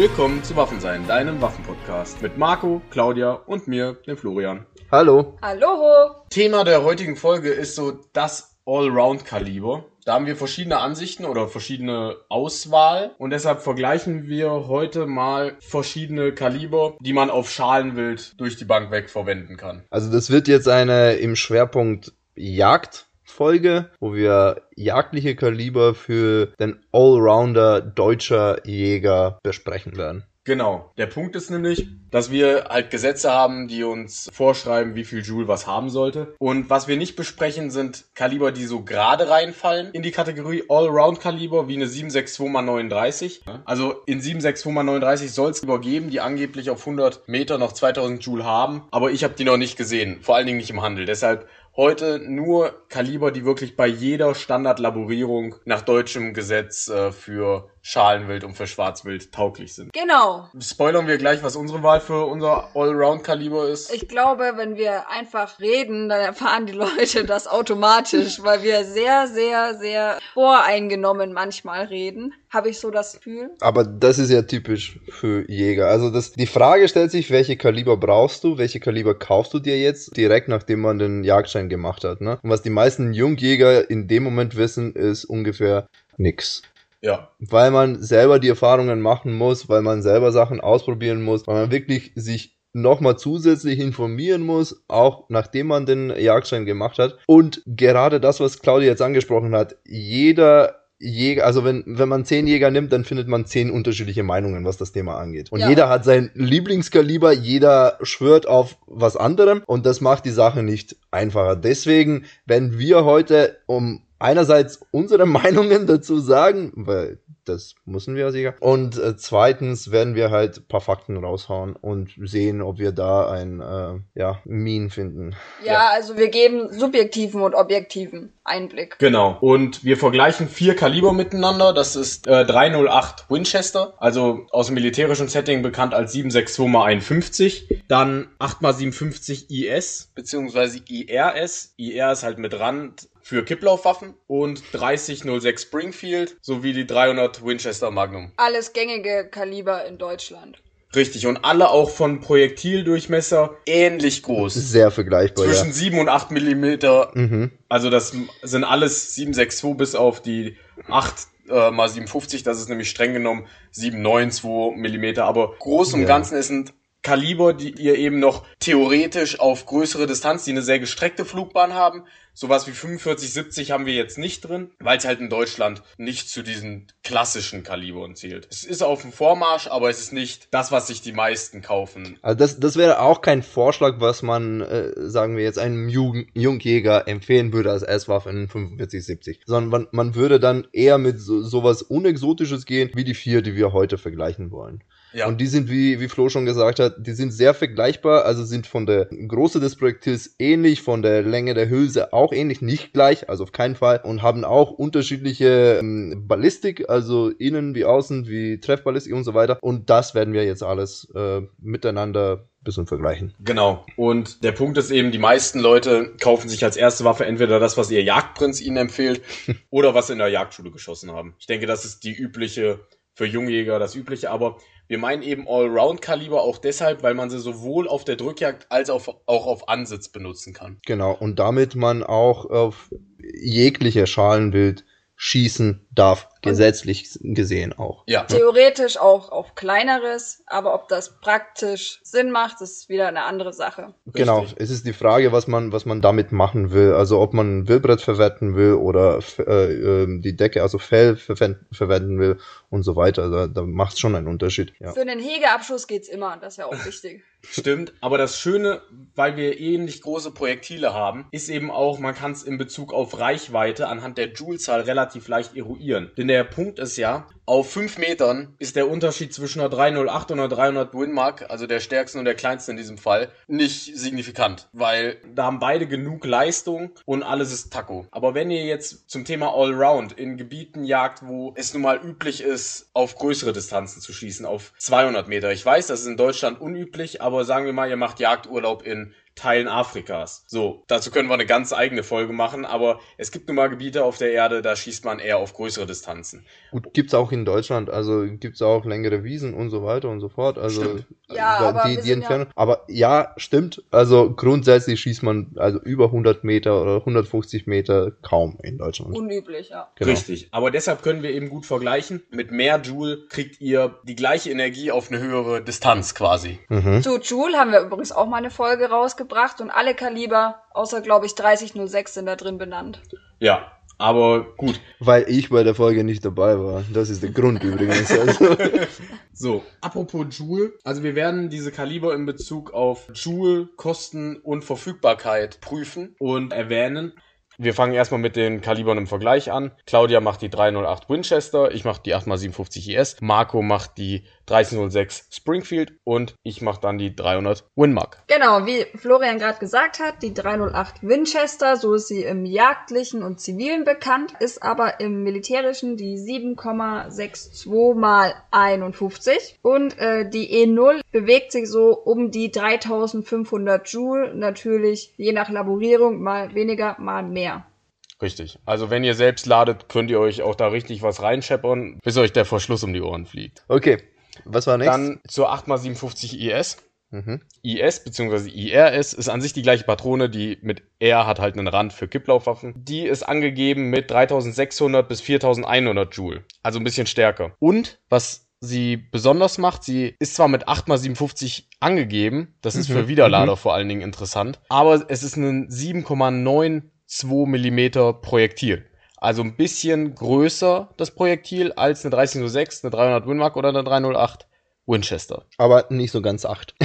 Willkommen zu Waffensein, deinem Waffenpodcast mit Marco, Claudia und mir, dem Florian. Hallo. Hallo. Thema der heutigen Folge ist so das Allround-Kaliber. Da haben wir verschiedene Ansichten oder verschiedene Auswahl und deshalb vergleichen wir heute mal verschiedene Kaliber, die man auf Schalenwild durch die Bank weg verwenden kann. Also das wird jetzt eine im Schwerpunkt Jagd Folge, wo wir jagdliche Kaliber für den Allrounder deutscher Jäger besprechen werden. Genau. Der Punkt ist nämlich, dass wir halt Gesetze haben, die uns vorschreiben, wie viel Joule was haben sollte. Und was wir nicht besprechen, sind Kaliber, die so gerade reinfallen in die Kategorie Allround-Kaliber, wie eine 762x39. Also in 762x39 soll es übergeben, die angeblich auf 100 Meter noch 2000 Joule haben. Aber ich habe die noch nicht gesehen. Vor allen Dingen nicht im Handel. Deshalb heute nur Kaliber, die wirklich bei jeder Standardlaborierung nach deutschem Gesetz äh, für Schalenwild und für Schwarzwild tauglich sind. Genau. Spoilern wir gleich, was unsere Wahl für unser Allround-Kaliber ist? Ich glaube, wenn wir einfach reden, dann erfahren die Leute das automatisch, weil wir sehr, sehr, sehr voreingenommen manchmal reden. Habe ich so das Gefühl. Aber das ist ja typisch für Jäger. Also das, die Frage stellt sich, welche Kaliber brauchst du? Welche Kaliber kaufst du dir jetzt direkt, nachdem man den Jagdschein gemacht hat? Ne? Und was die meisten Jungjäger in dem Moment wissen, ist ungefähr nix. Ja. Weil man selber die Erfahrungen machen muss, weil man selber Sachen ausprobieren muss, weil man wirklich sich nochmal zusätzlich informieren muss, auch nachdem man den Jagdschein gemacht hat. Und gerade das, was Claudia jetzt angesprochen hat, jeder Jäger, also wenn, wenn man zehn Jäger nimmt, dann findet man zehn unterschiedliche Meinungen, was das Thema angeht. Und Ja. jeder hat sein Lieblingskaliber, jeder schwört auf was anderem und das macht die Sache nicht einfacher. Deswegen werden wir heute um einerseits unsere Meinungen dazu sagen, weil das müssen wir Jäger. Und äh, zweitens werden wir halt ein paar Fakten raushauen und sehen, ob wir da ein äh, ja, Mean finden. Ja, Ja. also wir geben subjektiven und objektiven Einblick. Genau. Und wir vergleichen vier Kaliber miteinander. Das ist äh, 308 Winchester, also aus dem militärischen Setting bekannt als 762x51. Dann 8x57 IS, beziehungsweise IRS. IR ist halt mit Rand für Kipplaufwaffen. Und 3006 Springfield sowie die 300 Winchester Magnum. Alles gängige Kaliber in Deutschland. Richtig. Und alle auch von Projektildurchmesser ähnlich groß. Sehr vergleichbar. Zwischen Ja. 7 und 8 Millimeter Mhm. Also das sind alles 762 bis auf die 8 äh, mal 57, das ist nämlich streng genommen 792 Millimeter. Aber groß und Ja. Ganzen ist ein Kaliber, die ihr eben noch theoretisch auf größere Distanz, die eine sehr gestreckte Flugbahn haben. Sowas wie 45, 70 haben wir jetzt nicht drin, weil es halt in Deutschland nicht zu diesen klassischen Kalibern zählt. Es ist auf dem Vormarsch, aber es ist nicht das, was sich die meisten kaufen. Also das, das wäre auch kein Vorschlag, was man, äh, sagen wir jetzt, einem Jugend Jungjäger empfehlen würde als S-Waffe in 4570. Sondern man, man würde dann eher mit so, sowas Unexotisches gehen, wie die vier, die wir heute vergleichen wollen. Ja. Und die sind, wie, wie Flo schon gesagt hat, die sind sehr vergleichbar, also sind von der Größe des Projektils ähnlich, von der Länge der Hülse auch ähnlich, nicht gleich, also auf keinen Fall, und haben auch unterschiedliche ähm, Ballistik, also innen wie außen, wie Treffballistik und so weiter. Und das werden wir jetzt alles äh, miteinander ein bisschen vergleichen. Genau. Und der Punkt ist eben, die meisten Leute kaufen sich als erste Waffe entweder das, was ihr Jagdprinz ihnen empfiehlt, oder was sie in der Jagdschule geschossen haben. Ich denke, das ist die übliche, für Jungjäger das übliche, aber wir meinen eben Allround-Kaliber auch deshalb, weil man sie sowohl auf der Drückjagd als auch, auch auf Ansitz benutzen kann. Genau, und damit man auch auf jegliche Schalenwild schießen darf, gesetzlich gesehen auch. Ja. Theoretisch auch auf kleineres, aber ob das praktisch Sinn macht, ist wieder eine andere Sache. Genau, Richtig. es ist die Frage, was man, was man damit machen will. Also ob man ein Wildbrett verwenden will oder äh, ähm, die Decke, also Fell verwenden, verwenden will und so weiter. Da, da macht es schon einen Unterschied. Ja. Für einen Hegeabschuss geht's immer, das ist ja auch wichtig. Stimmt, aber das Schöne, weil wir ähnlich große Projektile haben, ist eben auch, man kann es in Bezug auf Reichweite anhand der Joule-Zahl relativ leicht eruieren. Denn der Punkt ist ja, auf 5 Metern ist der Unterschied zwischen einer 308 und einer 300 Winmark, also der stärksten und der kleinsten in diesem Fall, nicht signifikant, weil da haben beide genug Leistung und alles ist Taco. Aber wenn ihr jetzt zum Thema Allround in Gebieten jagt, wo es nun mal üblich ist, auf größere Distanzen zu schießen, auf 200 Meter. Ich weiß, das ist in Deutschland unüblich, aber sagen wir mal, ihr macht Jagdurlaub in Teilen Afrikas. So, dazu können wir eine ganz eigene Folge machen, aber es gibt nun mal Gebiete auf der Erde, da schießt man eher auf größere Distanzen. Gut, gibt's auch in Deutschland, also gibt's auch längere Wiesen und so weiter und so fort. Also Stimmt. Ja, da- aber die, die sind ja- Entfernung. Aber ja, stimmt. Also grundsätzlich schießt man also über 100 Meter oder 150 Meter kaum in Deutschland. Unüblich, ja. Genau. Richtig. Aber deshalb können wir eben gut vergleichen. Mit mehr Joule kriegt ihr die gleiche Energie auf eine höhere Distanz quasi. Mhm. Zu Joule haben wir übrigens auch mal eine Folge rausgebracht und alle Kaliber, außer glaube ich 3006 sind da drin benannt. Ja, aber gut. Weil ich bei der Folge nicht dabei war. Das ist der Grund übrigens. Also, So, apropos Joule. Also wir werden diese Kaliber in Bezug auf Joule, Kosten und Verfügbarkeit prüfen und erwähnen. Wir fangen erstmal mit den Kalibern im Vergleich an. Claudia macht die 308 Winchester, ich mache die 8x57 IS, Marco macht die 1306 Springfield und ich mache dann die 300 Winmark. Genau, wie Florian gerade gesagt hat, die 308 Winchester, so ist sie im jagdlichen und zivilen bekannt, ist aber im militärischen die 7,62 mal 51 und äh, die E0 bewegt sich so um die 3500 Joule, natürlich je nach Laborierung mal weniger, mal mehr. Richtig. Also wenn ihr selbst ladet, könnt ihr euch auch da richtig was reinscheppern, bis euch der Verschluss um die Ohren fliegt. okay. Was war next? Dann zur 8x57 IS. Mhm. IS bzw. IRS ist an sich die gleiche Patrone, die mit R hat halt einen Rand für Kipplaufwaffen. Die ist angegeben mit 3600 bis 4100 Joule, also ein bisschen stärker. Und was sie besonders macht, sie ist zwar mit 8x57 angegeben, das ist Mhm, für Widerlader vor allen Dingen interessant, aber es ist ein 7,92 Millimeter Projektil. Also ein bisschen größer das Projektil als eine 3006, eine 300 Winmark oder eine 308 Winchester. aber nicht so ganz acht.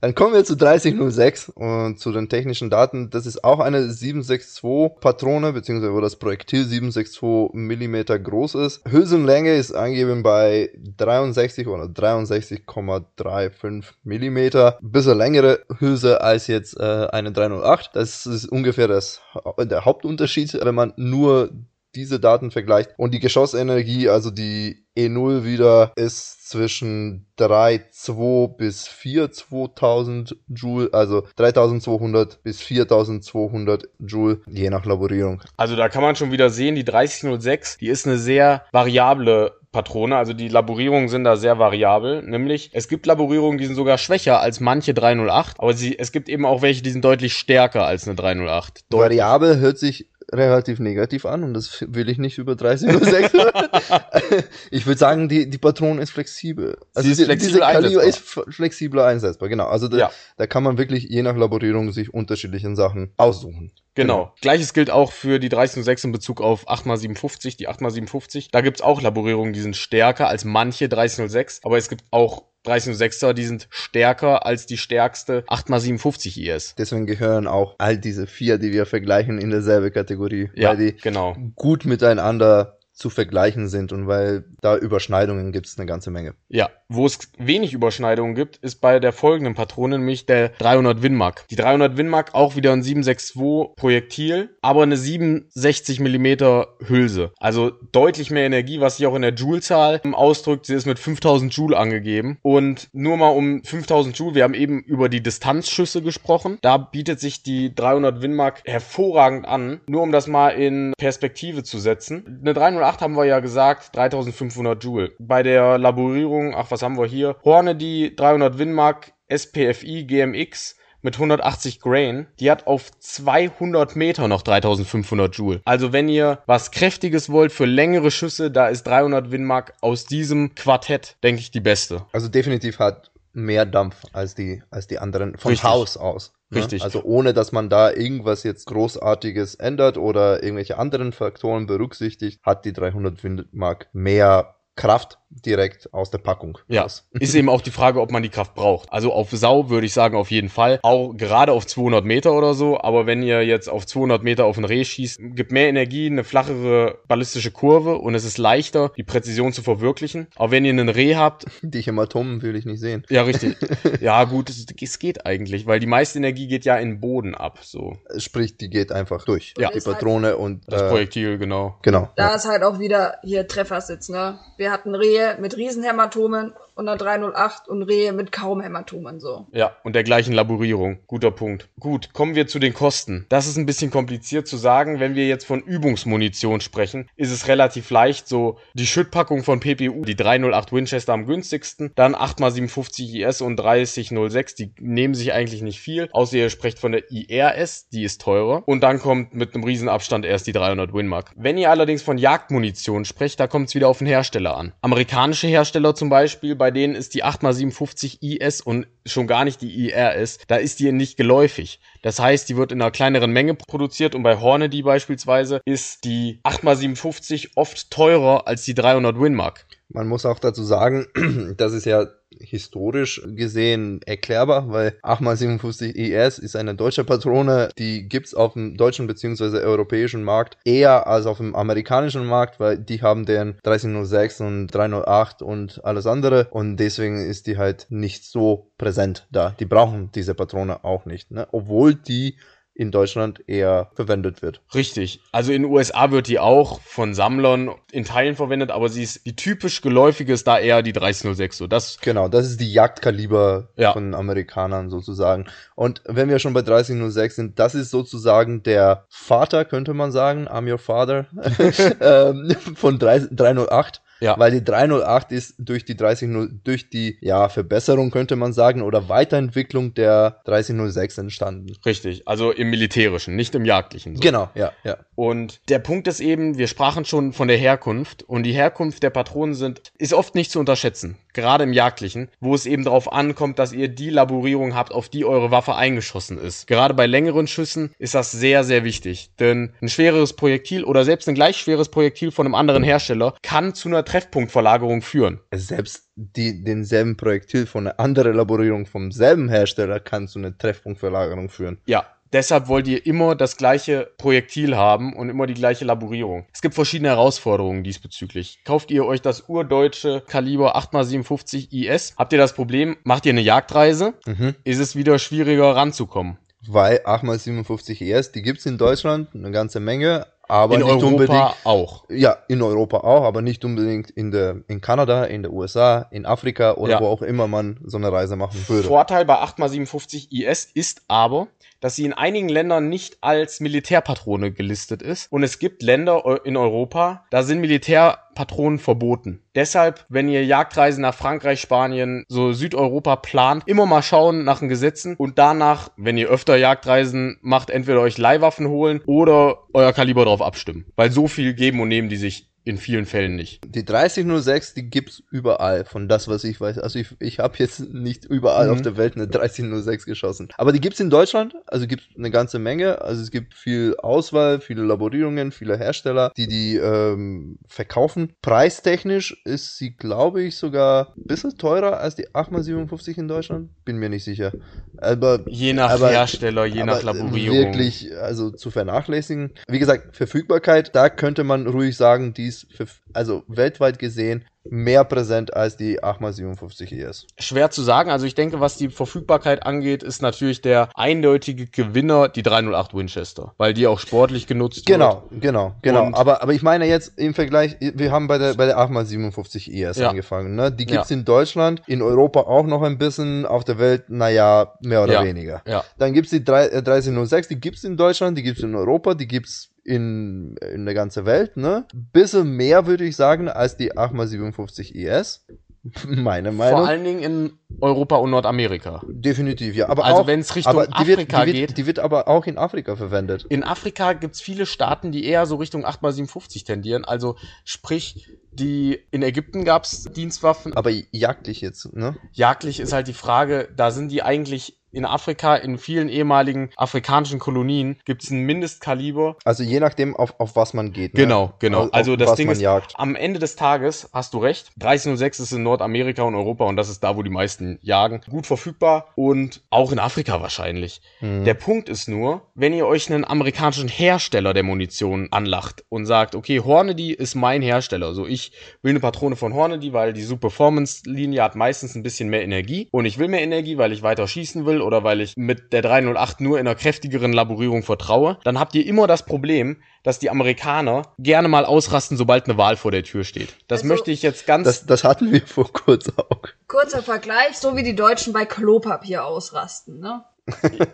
Dann kommen wir zu 3006 und zu den technischen Daten. Das ist auch eine 762 Patrone, beziehungsweise wo das Projektil 762 Millimeter groß ist. Hülsenlänge ist angegeben bei 63 oder 63,35 Millimeter. Bisschen längere Hülse als jetzt äh, eine 308. Das ist ungefähr das, der Hauptunterschied, wenn man nur diese Daten vergleicht. Und die Geschossenergie, also die E0 wieder, ist zwischen 3,2 bis 4,2000 Joule, also 3200 bis 4200 Joule, je nach Laborierung. Also da kann man schon wieder sehen, die 3006, die ist eine sehr variable Patrone, also die Laborierungen sind da sehr variabel, nämlich es gibt Laborierungen, die sind sogar schwächer als manche 308, aber sie, es gibt eben auch welche, die sind deutlich stärker als eine 308. Deut- Variabel hört sich relativ negativ an und das will ich nicht über 3006. ich würde sagen, die, die Patrone ist flexibel. Also Sie ist flexibel diese Kaliber einsetzbar. ist flexibler einsetzbar, genau. Also da, Ja. da kann man wirklich je nach Laborierung sich unterschiedlichen Sachen aussuchen. Genau. Gleiches gilt auch für die 3006 in Bezug auf 8x57, die 8x57. Da gibt's auch Laborierungen, die sind stärker als manche 3006, aber es gibt auch 3006er, die sind stärker als die stärkste 8x57 IS. Deswegen gehören auch all diese vier, die wir vergleichen, in derselbe Kategorie, Ja, weil die genau. gut miteinander zu vergleichen sind und weil da Überschneidungen gibt es eine ganze Menge. Ja, wo es wenig Überschneidungen gibt, ist bei der folgenden Patrone, nämlich der 300 Winmark. Die 300 Winmark auch wieder ein 762 Projektil, aber eine 67 Millimeter Hülse. Also deutlich mehr Energie, was sich auch in der Joule-Zahl ausdrückt. Sie ist mit 5000 Joule angegeben. Und nur mal um 5000 Joule, wir haben eben über die Distanzschüsse gesprochen. Da bietet sich die 300 Winmark hervorragend an. Nur um das mal in Perspektive zu setzen. Eine 308 haben wir ja gesagt, 3500 Joule. Bei der Laborierung, ach, was haben wir hier? Hornady 300 Winmark SPFI GMX mit 180 Grain, die hat auf 200 Meter noch 3500 Joule. Also wenn ihr was Kräftiges wollt für längere Schüsse, da ist 300 Winmark aus diesem Quartett, denke ich, die beste. Also definitiv hat mehr Dampf als die, als die anderen von Richtig. Haus aus. ne? Richtig. Also ohne, dass man da irgendwas jetzt Großartiges ändert oder irgendwelche anderen Faktoren berücksichtigt, hat die 300 Windmark mehr Kraft direkt aus der Packung. Ja, ist eben auch die Frage, ob man die Kraft braucht. Also auf Sau würde ich sagen auf jeden Fall. Auch gerade auf 200 Meter oder so. Aber wenn ihr jetzt auf 200 Meter auf ein Reh schießt, gibt mehr Energie, eine flachere ballistische Kurve und es ist leichter, die Präzision zu verwirklichen. Aber wenn ihr einen Reh habt, Die Hämatomen will ich nicht sehen. ja richtig. ja gut, es, es geht eigentlich, weil die meiste Energie geht ja in den Boden ab. So Sprich, die geht einfach durch. Ja. Die Patrone und das äh, Projektil genau. Genau. Da Ja. ist halt auch wieder hier Treffersitz, ne? Wir wir hatten Rehe mit Riesenhämatomen und einer 308 und Rehe mit kaum Hämatomen so. Ja, und der gleichen Laborierung. Guter Punkt. Gut, kommen wir zu den Kosten. Das ist ein bisschen kompliziert zu sagen. Wenn wir jetzt von Übungsmunition sprechen, ist es relativ leicht. So die Schüttpackung von PPU, die 308 Winchester am günstigsten, dann 8x57 IS und 3006, die nehmen sich eigentlich nicht viel. Außer ihr sprecht von der IRS, die ist teurer. Und dann kommt mit einem Riesenabstand erst die 300 Winmark. Wenn ihr allerdings von Jagdmunition sprecht, da kommt es wieder auf den Hersteller an. Amerikanische Hersteller zum Beispiel, bei denen ist die 8x57 IS und schon gar nicht die IRS, da ist die nicht geläufig. Das heißt, die wird in einer kleineren Menge produziert und bei Hornady beispielsweise ist die 8x57 oft teurer als die 300 Winmark. Man muss auch dazu sagen, das ist ja historisch gesehen erklärbar, weil 8x57 ES ist eine deutsche Patrone, die gibt's auf dem deutschen bzw. europäischen Markt eher als auf dem amerikanischen Markt, weil die haben den 1306 und 308 und alles andere und deswegen ist die halt nicht so präsent da. Die brauchen diese Patrone auch nicht, ne? obwohl die in Deutschland eher verwendet wird. Richtig. Also in den USA wird die auch von Sammlern in Teilen verwendet, aber sie ist die typisch geläufige ist da eher die 3006. So das Genau, das ist die Jagdkaliber Ja. von Amerikanern sozusagen. Und wenn wir schon bei 3006 sind, das ist sozusagen der Vater, könnte man sagen, I'm your father, ähm, von 3, 308. Ja. Weil die 308 ist durch die 30, durch die ja, Verbesserung, könnte man sagen, oder Weiterentwicklung der 3006 entstanden. richtig. Also im militärischen, nicht im jagdlichen. So. Genau, ja, ja. Und der Punkt ist eben, wir sprachen schon von der Herkunft und die Herkunft der Patronen sind, ist oft nicht zu unterschätzen. Gerade im Jagdlichen, wo es eben darauf ankommt, dass ihr die Laborierung habt, auf die eure Waffe eingeschossen ist. Gerade bei längeren Schüssen ist das sehr, sehr wichtig. Denn ein schwereres Projektil oder selbst ein gleich schweres Projektil von einem anderen Hersteller kann zu einer Treffpunktverlagerung führen. Selbst die, denselben Projektil von einer anderen Laborierung vom selben Hersteller kann zu einer Treffpunktverlagerung führen. Ja, deshalb wollt ihr immer das gleiche Projektil haben und immer die gleiche Laborierung. Es gibt verschiedene Herausforderungen diesbezüglich. Kauft ihr euch das urdeutsche Kaliber 8x57 IS, habt ihr das Problem, macht ihr eine Jagdreise, Mhm. ist es wieder schwieriger ranzukommen. Weil 8x57 ES, die gibt's in Deutschland eine ganze Menge, aber In nicht Europa unbedingt. auch. Ja, in Europa auch, aber nicht unbedingt in der in Kanada, in der USA, in Afrika oder Ja. wo auch immer man so eine Reise machen würde. Vorteil bei 8x57 IS ist aber, dass sie in einigen Ländern nicht als Militärpatrone gelistet ist. Und es gibt Länder in Europa, da sind Militärpatronen verboten. Deshalb, wenn ihr Jagdreisen nach Frankreich, Spanien, so Südeuropa plant, immer mal schauen nach den Gesetzen und danach, wenn ihr öfter Jagdreisen macht, entweder euch Leihwaffen holen oder euer Kaliber drauf abstimmen. Weil so viel geben und nehmen die sich in vielen Fällen nicht. Die 3006, die gibt's überall, von das, was ich weiß. Also ich, ich habe jetzt nicht überall Mhm. auf der Welt eine 3006 geschossen. Aber die gibt's in Deutschland, also gibt's eine ganze Menge. Also es gibt viel Auswahl, viele Laborierungen, viele Hersteller, die die ähm, verkaufen. Preistechnisch ist sie, glaube ich, sogar ein bisschen teurer als die 8x57 in Deutschland. Bin mir nicht sicher. Aber Je nach Aber- Hersteller, je nach Laborierung. Wirklich, also zu vernachlässigen. Wie gesagt, Verfügbarkeit, da könnte man ruhig sagen, die ist für, also weltweit gesehen mehr präsent als die 8x57 ES. Schwer zu sagen. Also ich denke, was die Verfügbarkeit angeht, ist natürlich der eindeutige Gewinner die 308 Winchester, weil die auch sportlich genutzt Genau, genau, genau. Und- aber, aber ich meine jetzt im Vergleich, wir haben bei der, bei der 8x57 ES Ja. angefangen, ne? Die gibt's in Deutschland, in Europa auch noch ein bisschen, auf der Welt, naja, mehr oder Ja. weniger. wird. Ja, Dann gibt's die 3, äh, 3006, die gibt's in Deutschland, die gibt's in Europa, die gibt's in, in der ganzen Welt, ne? Bisschen mehr, würde ich sagen, als die 8x57 ES. Meine Meinung. vor allen Dingen in Europa und Nordamerika. Definitiv, ja. Aber Also auch, wenn's Richtung die wird, Afrika die wird, geht- Die wird aber auch in Afrika verwendet. In Afrika gibt's viele Staaten, die eher so Richtung 8x57 tendieren. Also sprich, die in Ägypten gab's Dienstwaffen. Aber jagdlich jetzt, ne? Jagdlich ist halt die Frage, da sind die eigentlich in Afrika, in vielen ehemaligen afrikanischen Kolonien, gibt's ein Mindestkaliber. Also je nachdem, auf, auf was man geht. Ne? Genau, genau. Auf- Also das Ding ist, jagt. am Ende des Tages hast du recht. 1306 ist in Nordamerika und Europa und das ist da, wo die meisten jagen. Gut verfügbar und auch in Afrika wahrscheinlich. Hm. Der Punkt ist nur, wenn ihr euch einen amerikanischen Hersteller der Munition anlacht und sagt, okay, Hornady ist mein Hersteller. So, ich will eine Patrone von Hornady, weil die Super Performance Linie hat meistens ein bisschen mehr Energie und ich will mehr Energie, weil ich weiter schießen will oder weil ich mit der 308 nur in einer kräftigeren Laborierung vertraue, dann habt ihr immer das Problem, dass die Amerikaner gerne mal ausrasten, sobald eine Wahl vor der Tür steht. Das Also- möchte ich jetzt ganz Das, das hatten wir vor kurzem auch. Kurzer Vergleich, so wie die Deutschen bei Klopapier ausrasten, ne?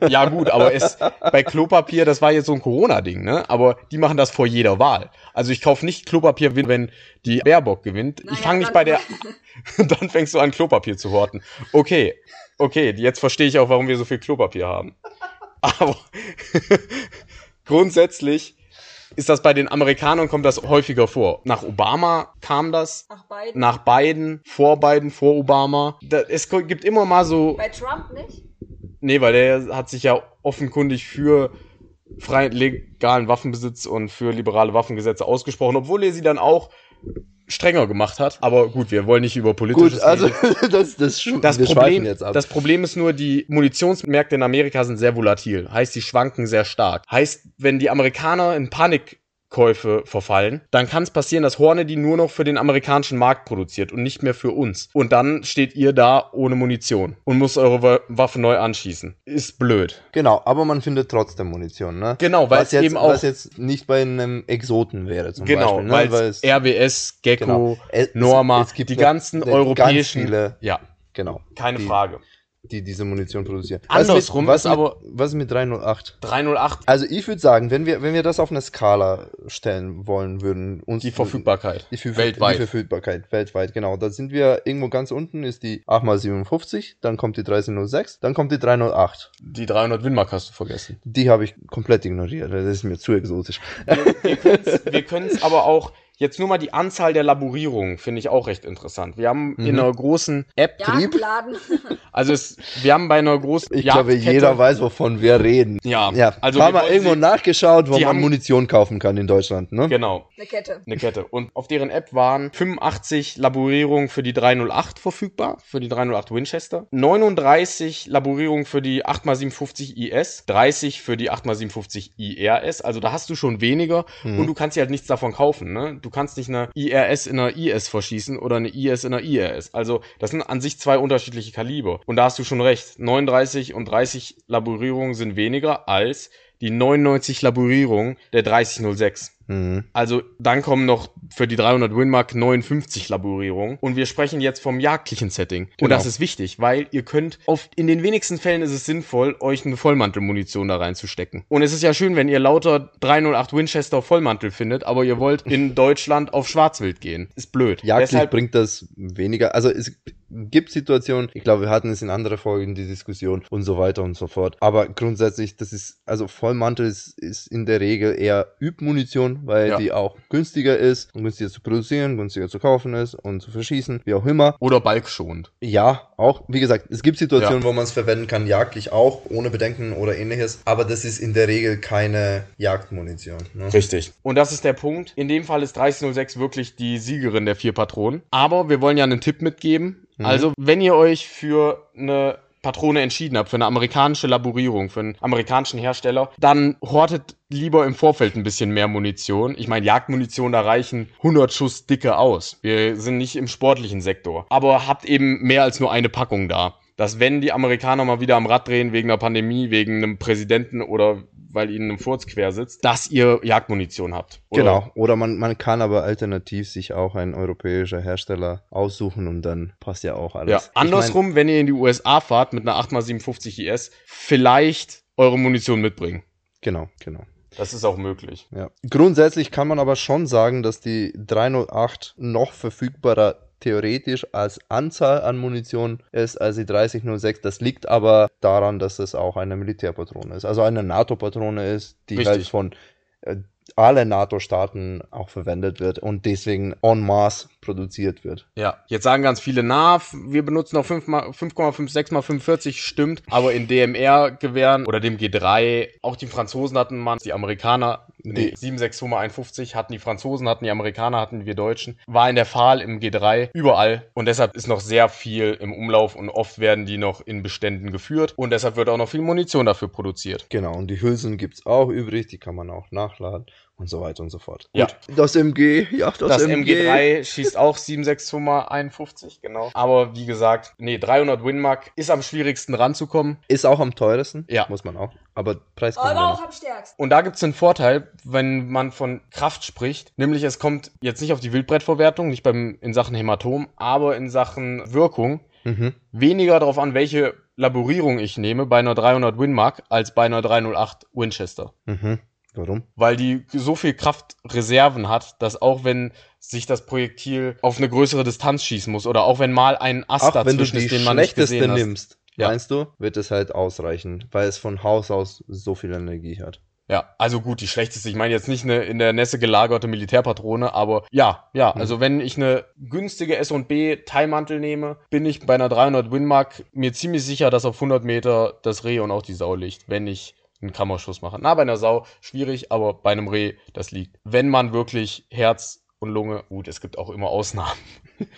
Ja, gut, aber es, bei Klopapier, das war jetzt so ein Corona-Ding, ne? Aber die machen das vor jeder Wahl. Also ich kaufe nicht Klopapier, wenn die Baerbock gewinnt. Naja, ich fange nicht bei der, dann fängst du an, Klopapier zu horten. Okay, okay, jetzt verstehe ich auch, warum wir so viel Klopapier haben. Aber grundsätzlich ist das bei den Amerikanern, kommt das häufiger vor. Nach Obama kam das, Nach beiden. nach Biden, vor Biden, vor Obama. Da, es gibt immer mal so Bei Trump nicht? Nee, weil der hat sich ja offenkundig für freien legalen Waffenbesitz und für liberale Waffengesetze ausgesprochen, obwohl er sie dann auch strenger gemacht hat. Aber gut, wir wollen nicht über politisches Gut, also das, das, Das Problem, jetzt ab. das Problem ist nur, die Munitionsmärkte in Amerika sind sehr volatil. Heißt, die schwanken sehr stark. Heißt, wenn die Amerikaner in Panikkäufe verfallen, dann kann es passieren, dass Hornady nur noch für den amerikanischen Markt produziert und nicht mehr für uns. Und dann steht ihr da ohne Munition und muss eure Wa- Waffe neu anschießen. Ist blöd. Genau, aber man findet trotzdem Munition, ne? Genau, weil es jetzt, eben auch was jetzt nicht bei einem Exoten wäre zum genau, Beispiel, ne? weil Weil es RWS, Gecko, genau, es- Norma, es gibt die ne- ganzen ne- europäischen, ganz viele, ja, genau, keine die, Frage. Die diese Munition produzieren. Andersrum was ist mit, aber- was mit 308? 308, Also ich würde sagen, wenn wir wenn wir das auf eine Skala stellen wollen würden, uns die Verfügbarkeit. die, Verfüg weltweit. die Verfügbarkeit weltweit, genau. Da sind wir irgendwo ganz unten ist die 8x57, dann kommt die 1306, dann kommt die 308. Die 300 Winmark hast du vergessen. Die habe ich komplett ignoriert, das ist mir zu exotisch. wir können's- wir können es aber auch, jetzt nur mal die Anzahl der Laborierungen, finde ich auch recht interessant. Wir haben in Mhm. einer großen App, Jagdladen. also es, wir haben bei einer großen Ich glaube, Jagdkette- jeder weiß, wovon wir reden. Ja, Ja, also wir haben wir irgendwo sie- nachgeschaut, wo man haben- Munition kaufen kann in Deutschland, ne? Genau, Eine Kette. eine Kette. Und auf deren App waren 85 Laborierungen für die 308 verfügbar, für die 308 Winchester, 39 Laborierungen für die 8x57 IS, 30 für die 8x57 IRS, also da hast du schon weniger Mhm. und du kannst dir halt nichts davon kaufen, ne? Du kannst nicht eine IRS in einer IS verschießen oder eine IS in einer IRS. Also das sind an sich zwei unterschiedliche Kaliber. Und da hast du schon recht, 39 und 30 Laborierungen sind weniger als die 99 Laborierungen der 3006. Mhm. Also dann kommen noch für die 300 Winmark 59 Laborierungen und wir sprechen jetzt vom jagdlichen Setting. Und Genau. das ist wichtig, weil ihr könnt, oft in den wenigsten Fällen ist es sinnvoll, euch eine Vollmantelmunition da reinzustecken. Und es ist ja schön, wenn ihr lauter 308 Winchester Vollmantel findet, aber ihr wollt in Deutschland auf Schwarzwild gehen. Ist blöd. Jagdlich Deshalb, bringt das weniger. Also es gibt Situationen, ich glaube, wir hatten es in anderen Folgen die Diskussion und so weiter und so fort. Aber grundsätzlich, das ist, also Vollmantel ist, ist in der Regel eher Übmunition, weil Ja. die auch günstiger ist und günstiger zu produzieren, günstiger zu kaufen ist und zu verschießen, wie auch immer. oder balkschonend. Ja, auch, wie gesagt, es gibt Situationen, wo man es verwenden kann, jagdlich auch, ohne Bedenken oder ähnliches, aber das ist in der Regel keine Jagdmunition. Ne? Richtig. Und das ist der Punkt. In dem Fall ist 3006 wirklich die Siegerin der vier Patronen. Aber wir wollen ja einen Tipp mitgeben. Mhm. Also, wenn ihr euch für eine Patrone entschieden habt, für eine amerikanische Laborierung, für einen amerikanischen Hersteller, dann hortet lieber im Vorfeld ein bisschen mehr Munition. Ich meine, Jagdmunition, da reichen 100 Schuss dicke aus. Wir sind nicht im sportlichen Sektor. Aber habt eben mehr als nur eine Packung da. Dass wenn die Amerikaner mal wieder am Rad drehen wegen einer Pandemie, wegen einem Präsidenten oder weil ihnen ein Furz quer sitzt, dass ihr Jagdmunition habt. Oder- Genau. Oder man, man kann aber alternativ sich auch einen europäischer Hersteller aussuchen und dann passt ja auch alles. Ja, Ich andersrum, wenn ihr in die USA fahrt mit einer 8x57 IS, vielleicht eure Munition mitbringen. Mein, genau, genau. Das ist auch möglich. Ja. Grundsätzlich kann man aber schon sagen, dass die 308 noch verfügbarer theoretisch als Anzahl an Munition ist als die 3006. Das liegt aber daran, dass es auch eine Militärpatrone ist. Also eine NATO-Patrone ist, die Richtig. halt von äh, alle NATO-Staaten auch verwendet wird und deswegen en masse produziert wird. Ja, jetzt sagen ganz viele, na, wir benutzen noch 5 mal- 5,56 mal 45, stimmt, aber in DMR-Gewehren oder dem G3, auch die Franzosen hatten man, die Amerikaner, nee, 7,62 mal 51 hatten die Franzosen, hatten die Amerikaner, hatten wir Deutschen, war in der Pfahl im G3, überall. Und deshalb ist noch sehr viel im Umlauf und oft werden die noch in Beständen geführt. Und deshalb wird auch noch viel Munition dafür produziert. Genau, und die Hülsen gibt's auch übrig, die kann man auch nachladen und so weiter und so fort. Ja. Gut. Das MG, ja, das, Das MG. MG3 schießt auch 762x51, genau. Aber wie gesagt, nee, 300 Winmark ist am schwierigsten ranzukommen. Ist auch am teuersten. Ja. Muss man auch. Aber Preis Aber auch am stärksten. Und da gibt's einen Vorteil, wenn man von Kraft spricht. Nämlich es kommt jetzt nicht auf die Wildbrettverwertung, nicht beim, in Sachen Hämatom, aber in Sachen Wirkung Mhm. weniger darauf an, welche Laborierung ich nehme bei einer 300 Winmark als bei einer 308 Winchester. Mhm. Warum? Weil die so viel Kraftreserven hat, dass auch wenn sich das Projektil auf eine größere Distanz schießen muss oder auch wenn mal ein Ast du dazwischen ist, den man nicht gesehen hat. nimmst, Ja. meinst du, wird es halt ausreichen, weil es von Haus aus so viel Energie hat. Ja, also gut, die schlechteste, ich meine jetzt nicht eine in der Nässe gelagerte Militärpatrone, aber ja, ja, Mhm. also wenn ich eine günstige S&B Teilmantel nehme, bin ich bei einer 300 Winmark mir ziemlich sicher, dass auf 100 Meter das Reh und auch die Sau liegt, wenn ich einen Kammerschuss mache. Na, bei einer Sau schwierig, aber bei einem Reh, das liegt. Wenn man wirklich Herz und Lunge, gut, es gibt auch immer Ausnahmen.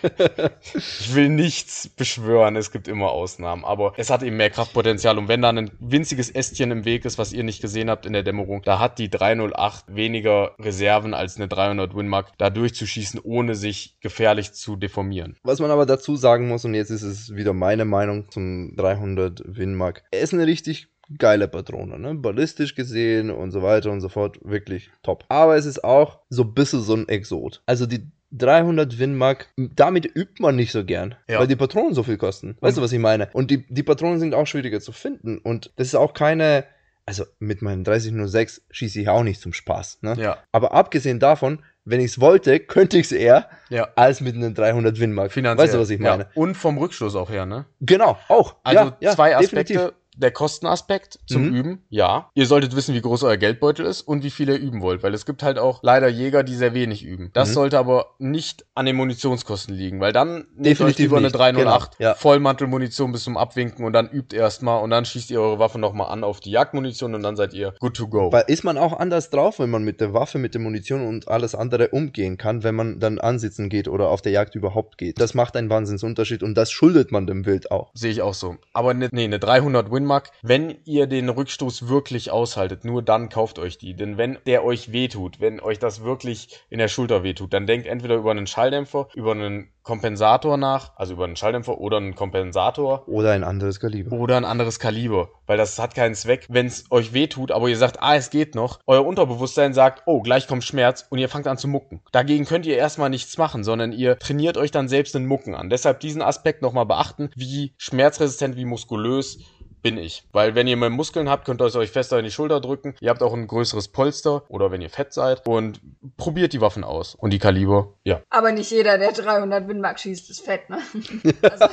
Ich will nichts beschwören, es gibt immer Ausnahmen, aber es hat eben mehr Kraftpotenzial und wenn da ein winziges Ästchen im Weg ist, was ihr nicht gesehen habt in der Dämmerung, da hat die 308 weniger Reserven als eine 300 Winmark, da durchzuschießen, ohne sich gefährlich zu deformieren. Was man aber dazu sagen muss, und jetzt ist es wieder meine Meinung zum 300 Winmark, er ist eine richtig geile Patrone, ne? Ballistisch gesehen und so weiter und so fort, wirklich top. Aber es ist auch so ein bisschen so ein Exot. Also die 300 Winmark, damit übt man nicht so gern, Ja. weil die Patronen so viel kosten. Weißt du, was ich meine? Und die, die Patronen sind auch schwieriger zu finden und das ist auch keine, also mit meinem 3006 schieße ich auch nicht zum Spaß, ne? Ja, Aber abgesehen davon, wenn ich es wollte, könnte ich es eher ja. als mit einem 300 Winmark. Finanziell. Weißt du, was ich meine? Ja. Und vom Rückstoß auch her, ne? Genau, auch. Also ja, zwei Aspekte. definitiv. Der Kostenaspekt zum Mhm. Üben, ja. Ihr solltet wissen, wie groß euer Geldbeutel ist und wie viel ihr üben wollt, weil es gibt halt auch leider Jäger, die sehr wenig üben. Das Mhm. sollte aber nicht an den Munitionskosten liegen, weil dann nehmt euch Definitiv lieber eine nicht. 308 Genau, ja. Vollmantelmunition bis zum Abwinken und dann übt erstmal und dann schießt ihr eure Waffe nochmal an auf die Jagdmunition und dann seid ihr good to go. Weil ist man auch anders drauf, wenn man mit der Waffe, mit der Munition und alles andere umgehen kann, wenn man dann ansitzen geht oder auf der Jagd überhaupt geht. Das macht einen Wahnsinnsunterschied und das schuldet man dem Wild auch. Sehe ich auch so. Aber ne, nee, eine 300 Winmark, wenn ihr den Rückstoß wirklich aushaltet, nur dann kauft euch die. Denn wenn der euch wehtut, wenn euch das wirklich in der Schulter wehtut, dann denkt entweder über einen Schalldämpfer, über einen Kompensator nach, also über einen Schalldämpfer oder einen Kompensator Oder ein anderes Kaliber. oder ein anderes Kaliber, weil das hat keinen Zweck. Wenn es euch wehtut, aber ihr sagt, ah, es geht noch, euer Unterbewusstsein sagt, oh, gleich kommt Schmerz und ihr fangt an zu mucken. Dagegen könnt ihr erstmal nichts machen, sondern ihr trainiert euch dann selbst den Mucken an. Deshalb diesen Aspekt nochmal beachten, wie schmerzresistent, wie muskulös bin ich. Weil wenn ihr mehr Muskeln habt, könnt ihr es euch fester in die Schulter drücken. Ihr habt auch ein größeres Polster oder wenn ihr fett seid und probiert die Waffen aus. Und die Kaliber, ja. Aber nicht jeder, der 300 Winmark schießt, ist fett, ne? Also,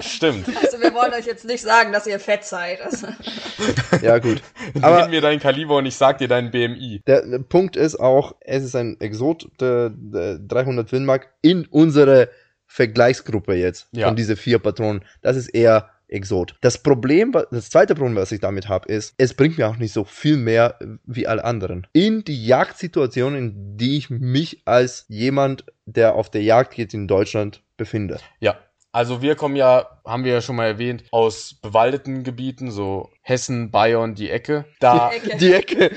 Stimmt. also wir wollen euch jetzt nicht sagen, dass ihr fett seid. Also, Ja, gut. Aber Aber mir dein Kaliber und ich sag dir deinen BMI. der, der Punkt ist auch, es ist ein Exot, der, der 300 Winmark in unsere Vergleichsgruppe jetzt Ja. von diese vier Patronen. Das ist eher Exot. Das Problem, das zweite Problem, was ich damit habe, ist, es bringt mir auch nicht so viel mehr äh, wie alle anderen. In die Jagdsituation, in die ich mich als jemand, der auf der Jagd geht in Deutschland befinde. Ja. Also wir kommen ja, haben wir ja schon mal erwähnt, aus bewaldeten Gebieten, so Hessen, Bayern, die Ecke. Da, Ecke. Die Ecke.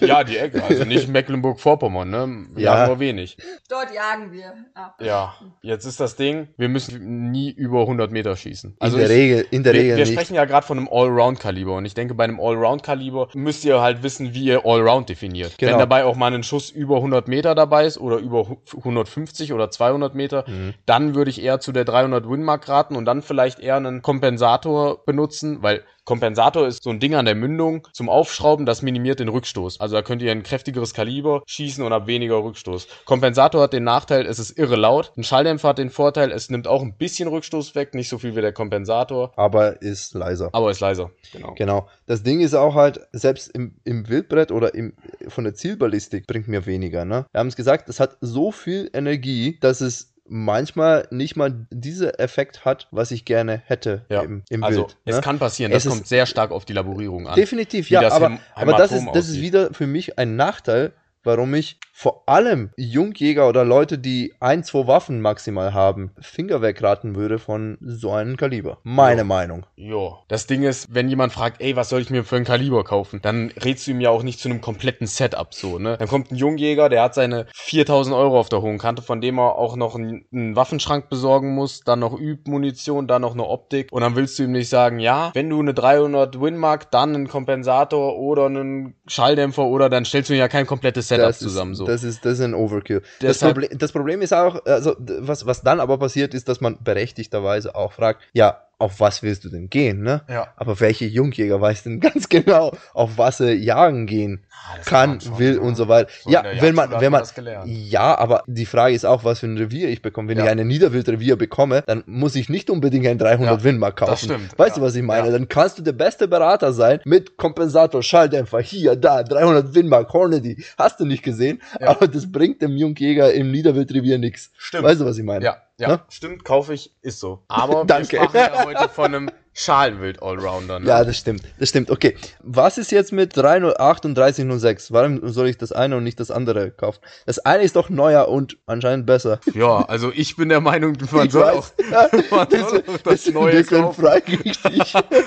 ja, die Ecke, also nicht Mecklenburg-Vorpommern, ne? Wir Ja. haben nur wenig. Dort jagen wir. Ja. Ja, jetzt ist das Ding, wir müssen nie über 100 Meter schießen. in der Also ich- Regel, in der wir, Regel wir nicht. sprechen ja gerade von einem Allround-Kaliber und ich denke, bei einem Allround-Kaliber müsst ihr halt wissen, wie ihr Allround definiert. Genau. Wenn dabei auch mal ein Schuss über 100 Meter dabei ist oder über hu- 150 oder 200 Meter, Mhm. dann würde ich eher zu der 300 Winmark raten und dann vielleicht eher einen Kompensator benutzen, weil Kompensator ist so ein Ding an der Mündung zum Aufschrauben, das minimiert den Rückstoß. Also da könnt ihr ein kräftigeres Kaliber schießen und habt weniger Rückstoß. Kompensator hat den Nachteil, es ist irre laut. Ein Schalldämpfer hat den Vorteil, es nimmt auch ein bisschen Rückstoß weg, nicht so viel wie der Kompensator, Aber ist leiser. aber ist leiser. Genau. Genau. Das Ding ist auch halt, selbst im, im Wildbrett oder im, von der Zielballistik bringt mir weniger. Ne? Wir haben es gesagt, es hat so viel Energie, dass es manchmal nicht mal dieser Effekt hat, was ich gerne hätte Ja, im, im also Wild. es ne? kann passieren, Es das ist- kommt sehr stark auf die Laborierung an. Definitiv, ja, das aber, aber das, ist, das ist wieder für mich ein Nachteil, warum ich vor allem Jungjäger oder Leute, die ein, zwei Waffen maximal haben, Finger wegraten würde von so einem Kaliber. Meine Ja. Meinung. Jo. Das Ding ist, wenn jemand fragt, ey, was soll ich mir für ein Kaliber kaufen, dann rätst du ihm ja auch nicht zu einem kompletten Setup so, ne? Dann kommt ein Jungjäger, der hat seine 4000 Euro auf der hohen Kante, von dem er auch noch einen, einen Waffenschrank besorgen muss, dann noch Übmunition, dann noch eine Optik und dann willst du ihm nicht sagen, ja, wenn du eine 300 Winmark, dann einen Kompensator oder einen Schalldämpfer oder dann stellst du ja kein komplettes Setup das zusammen ist, so. Das ist, das ist ein Overkill. Das, Problem, das Problem ist auch, also was, was dann aber passiert ist, dass man berechtigterweise auch fragt, ja, auf was willst du denn gehen, ne? ja. Aber welche Jungjäger weiß denn ganz genau, auf was sie jagen gehen Ah, kann, schon, will ja. und so weiter. So ja, wenn man, wenn man, ja, aber die Frage ist auch, was für ein Revier ich bekomme. Wenn Ja. ich ein Niederwildrevier bekomme, dann muss ich nicht unbedingt ein 300 Ja, Winmark kaufen. das stimmt, Weißt du, was ich meine? Dann kannst du der beste Berater sein mit Kompensator, Schalldämpfer, hier, da, 300 Winmark, Hornady. Hast du nicht gesehen? Aber das bringt dem Jungjäger im Niederwildrevier nichts. Stimmt. Weißt du, was ich meine? Ja, ja, Ne? stimmt, kaufe ich, ist so. Aber Danke. wir sprachen ja heute von einem Schalenwild-Allrounder. Ne? Ja, das stimmt. Das stimmt. Okay. Was ist jetzt mit 308 und 3006? Warum soll ich das eine und nicht das andere kaufen? Das eine ist doch neuer und anscheinend besser. ja, also ich bin der Meinung, man Ich soll weiß. auch Ja, man das, soll auch das das, Neue kaufen.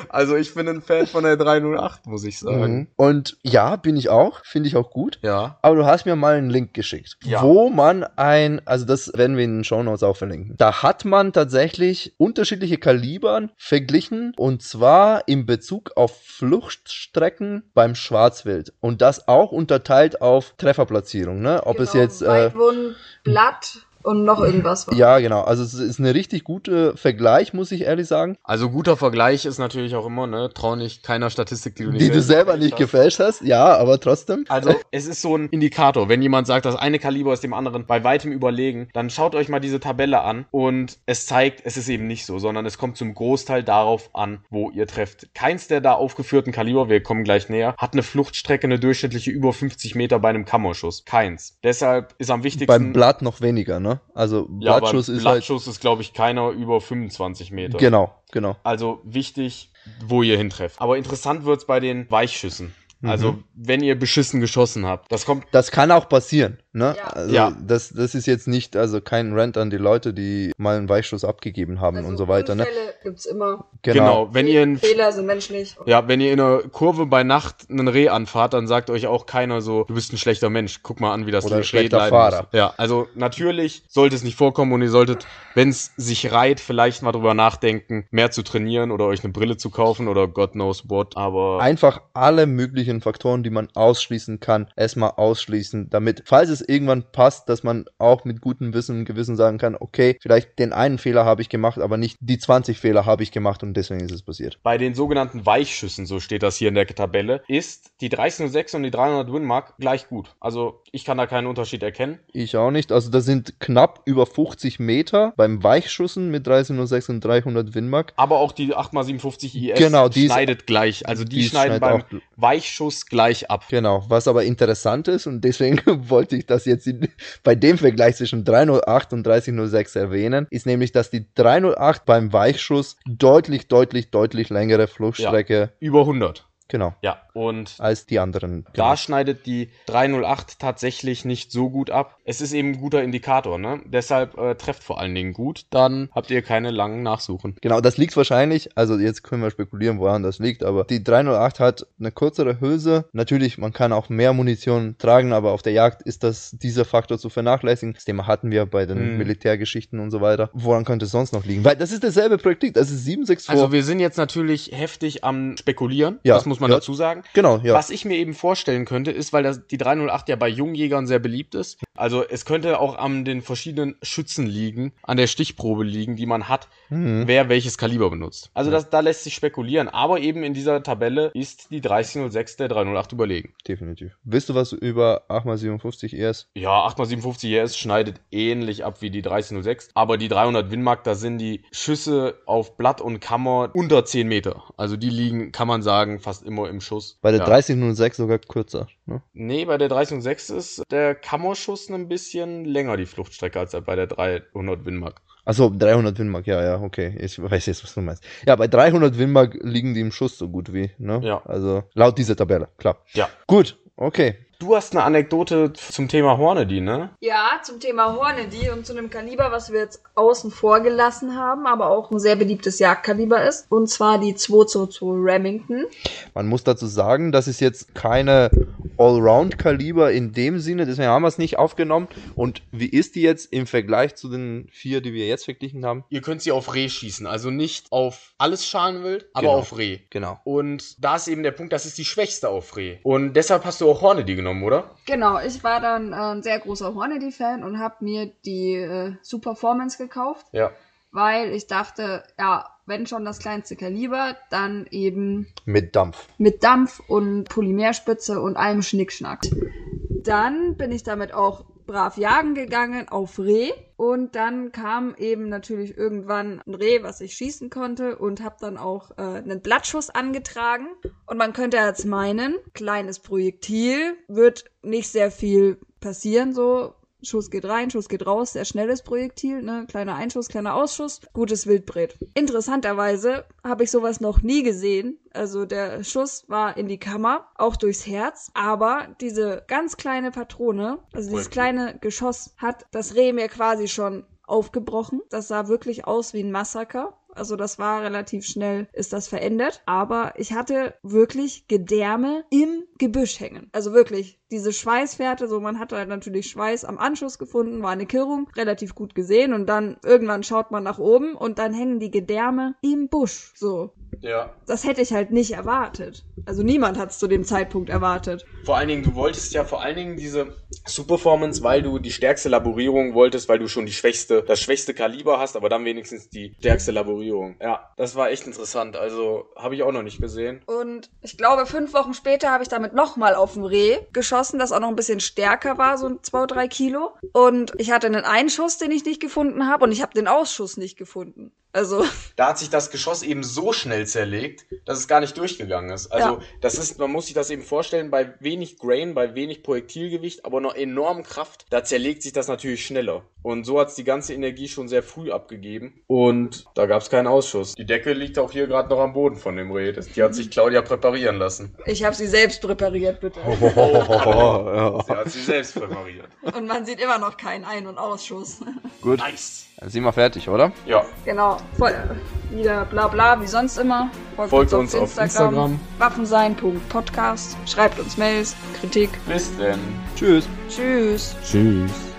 Also ich bin ein Fan von der 308, muss ich sagen. Mhm. Und ja, bin ich auch. Finde ich auch gut. Ja. Aber du hast mir mal einen Link geschickt, Ja. wo man ein, also das werden wir in den Shownotes auch verlinken. Da hat man tatsächlich unterschiedliche Kalibern verglichen und zwar in Bezug auf Fluchtstrecken beim Schwarzwild und das auch unterteilt auf Trefferplatzierung, ne? Ob es Genau, jetzt äh, Blatt und noch irgendwas war. ja, genau. Also es ist eine richtig gute Vergleich, muss ich ehrlich sagen, Also guter Vergleich ist natürlich auch immer, ne, trau nicht keiner Statistik, die du nicht die du selber nicht gefälscht hast. Ja, aber trotzdem. Also, es ist so ein Indikator. Wenn jemand sagt, das eine Kaliber ist dem anderen bei weitem überlegen, dann schaut euch mal diese Tabelle an und es zeigt, es ist eben nicht so, sondern es kommt zum Großteil darauf an, wo ihr trefft. Keins der da aufgeführten Kaliber, wir kommen gleich näher, hat eine Fluchtstrecke, eine durchschnittliche über 50 Meter bei einem Kammerschuss. Keins. Deshalb ist am wichtigsten. Beim Blatt noch weniger, ne? Also ja, Blattschuss beim ist halt Blattschuss ist, glaube ich, keiner über 25 Meter. genau, genau. Also wichtig, wo ihr hintrefft. Aber interessant wird's bei den Weichschüssen. Also, Mhm. wenn ihr beschissen geschossen habt. Das kommt Das kann auch passieren, ne? Ja. Also Ja. Das, das ist jetzt nicht, also kein Rant an die Leute, die mal einen Weichschuss abgegeben haben Also und so weiter, ne? Unfälle gibt's immer. Genau, wenn ihr in, Fehler sind menschlich. ja, wenn ihr in einer Kurve bei Nacht einen Reh anfahrt, dann sagt euch auch keiner so, du bist ein schlechter Mensch. Guck mal an, wie das Oder ein Reh schlechter leiden Fahrer. muss. Ja, also natürlich sollte es nicht vorkommen und ihr solltet, wenn es sich reiht, vielleicht mal drüber nachdenken, mehr zu trainieren oder euch eine Brille zu kaufen oder God knows what. Aber Einfach alle möglichen Faktoren, die man ausschließen kann, erstmal ausschließen, damit, falls es irgendwann passt, dass man auch mit gutem Wissen und Gewissen sagen kann, okay, vielleicht den einen Fehler habe ich gemacht, aber nicht die 20 Fehler habe ich gemacht und deswegen ist es passiert. bei den sogenannten Weichschüssen, so steht das hier in der Tabelle, ist die 306 und die 300 Winmark gleich gut. Also ich kann da keinen Unterschied erkennen. Ich auch nicht. Also das sind knapp über 50 Meter beim Weichschussen mit 306 und 300 Winmark. Aber auch die 8x57 IS Genau, die ist- schneidet gleich. Also die, die schneiden beim Weichschuss gleich ab. Genau, was aber interessant ist und deswegen wollte ich das jetzt bei dem Vergleich zwischen 308 und 3006 erwähnen, ist nämlich, dass die 308 beim Weichschuss deutlich, deutlich, deutlich längere Fluchtstrecke, Über 100. genau, Ja. Und als die anderen. da Genau. schneidet die 308 tatsächlich nicht so gut ab. Es ist eben ein guter Indikator, ne? Deshalb äh, trefft vor allen Dingen gut. Dann habt ihr keine langen Nachsuchen. Genau, das liegt wahrscheinlich, also jetzt können wir spekulieren, woran das liegt, aber die 308 hat eine kürzere Hülse. Natürlich, man kann auch mehr Munition tragen, aber auf der Jagd ist das dieser Faktor zu vernachlässigen. Das Thema hatten wir bei den Mhm. Militärgeschichten und so weiter. Woran könnte es sonst noch liegen? Weil das ist dasselbe Projekt, das ist 764. Also wir sind jetzt natürlich heftig am Spekulieren. Ja, Das muss man ja. dazu sagen. genau, ja. Was ich mir eben vorstellen könnte, ist, weil das, die 308 ja bei Jungjägern sehr beliebt ist. Also es könnte auch an den verschiedenen Schützen liegen, an der Stichprobe liegen, die man hat, Mhm. wer welches Kaliber benutzt. Also das, da lässt sich spekulieren. Aber eben in dieser Tabelle ist die 3006 der 308 überlegen. Definitiv. Wisst du was über 8x57 ES? Ja, 8x57 ES schneidet ähnlich ab wie die 3006. Aber die 300 Winmark, da sind die Schüsse auf Blatt und Kammer unter 10 Meter. Also die liegen, kann man sagen, fast immer im Schuss. Bei der ja. 3006 sogar kürzer. Ne? Nee, bei der 306 ist der Kammerschuss ein bisschen länger, die Fluchtstrecke, als bei der 300 Winmark. Achso, 300 Winmark, ja, ja, okay. Ich weiß jetzt, was du meinst. Ja, bei 300 Winmark liegen die im Schuss so gut wie, ne? Ja. Also laut dieser Tabelle, klar. Ja. Gut, okay. du hast eine Anekdote zum Thema Hornady, ne? Ja, zum Thema Hornady und zu einem Kaliber, was wir jetzt außen vor gelassen haben, aber auch ein sehr beliebtes Jagdkaliber ist. Und zwar die 222 Remington. Man muss dazu sagen, das ist jetzt keine Allround-Kaliber in dem Sinne, deswegen haben wir es nicht aufgenommen. Und wie ist die jetzt im Vergleich zu den vier, die wir jetzt verglichen haben? Ihr könnt sie auf Reh schießen, also nicht auf alles Schalenwild, aber Genau. auf Reh. Genau. Und da ist eben der Punkt, das ist die schwächste auf Reh. Und deshalb hast du auch Hornady genommen, oder? Genau, ich war dann äh, ein sehr großer Hornady-Fan und habe mir die äh, Superformance gekauft, Ja. Weil ich dachte, ja, wenn schon das kleinste Kaliber, dann eben Mit Dampf. mit Dampf und Polymerspitze und allem Schnickschnack. Dann bin ich damit auch brav jagen gegangen auf Reh und dann kam eben natürlich irgendwann ein Reh, was ich schießen konnte und habe dann auch äh, einen Blattschuss angetragen und man könnte jetzt meinen, kleines Projektil wird nicht sehr viel passieren so Schuss geht rein, Schuss geht raus, sehr schnelles Projektil, ne? Kleiner Einschuss, kleiner Ausschuss, gutes Wildbret. Interessanterweise habe ich sowas noch nie gesehen. Also der Schuss war in die Kammer, auch durchs Herz, aber diese ganz kleine Patrone, also dieses kleine Geschoss, hat das Reh mir quasi schon aufgebrochen. Das sah wirklich aus wie ein Massaker. Also das war relativ schnell, ist das verändert. Aber ich hatte wirklich Gedärme im Gebüsch hängen. Also wirklich diese Schweißfährte, so man hatte halt natürlich Schweiß am Anschluss gefunden, war eine Kirrung, relativ gut gesehen und dann irgendwann schaut man nach oben und dann hängen die Gedärme im Busch. So, Ja. das hätte ich halt nicht erwartet. Also niemand hat es zu dem Zeitpunkt erwartet. Vor allen Dingen, du wolltest ja vor allen Dingen diese Superformance, weil du die stärkste Laborierung wolltest, weil du schon die schwächste, das schwächste Kaliber hast, aber dann wenigstens die stärkste Laborierung. Ja, das war echt interessant. Also habe ich auch noch nicht gesehen. Und ich glaube, fünf Wochen später habe ich damit nochmal auf ein Reh geschossen, das auch noch ein bisschen stärker war, so ein zwei, drei Kilo. Und ich hatte einen Einschuss, den ich nicht gefunden habe, und ich habe den Ausschuss nicht gefunden. Also, Da hat sich das Geschoss eben so schnell zerlegt, dass es gar nicht durchgegangen ist. Also Ja. das ist, man muss sich das eben vorstellen, bei wenig Grain, bei wenig Projektilgewicht, aber noch enorm Kraft, da zerlegt sich das natürlich schneller. Und so hat es die ganze Energie schon sehr früh abgegeben. Und da gab es keinen Ausschuss. Die Decke liegt auch hier gerade noch am Boden von dem Reh. Die hat sich Claudia präparieren lassen. ich habe sie selbst präpariert, bitte. Oh, Sie hat sie selbst präpariert. Und man sieht immer noch keinen Ein- und Ausschuss. Gut, Nice. dann sind wir fertig, oder? Ja, Genau. Voll, wieder bla bla, wie sonst immer. Folgt uns auf Instagram. Waffensein.podcast. Schreibt uns Mails, Kritik. bis denn. Tschüss. Tschüss. Tschüss.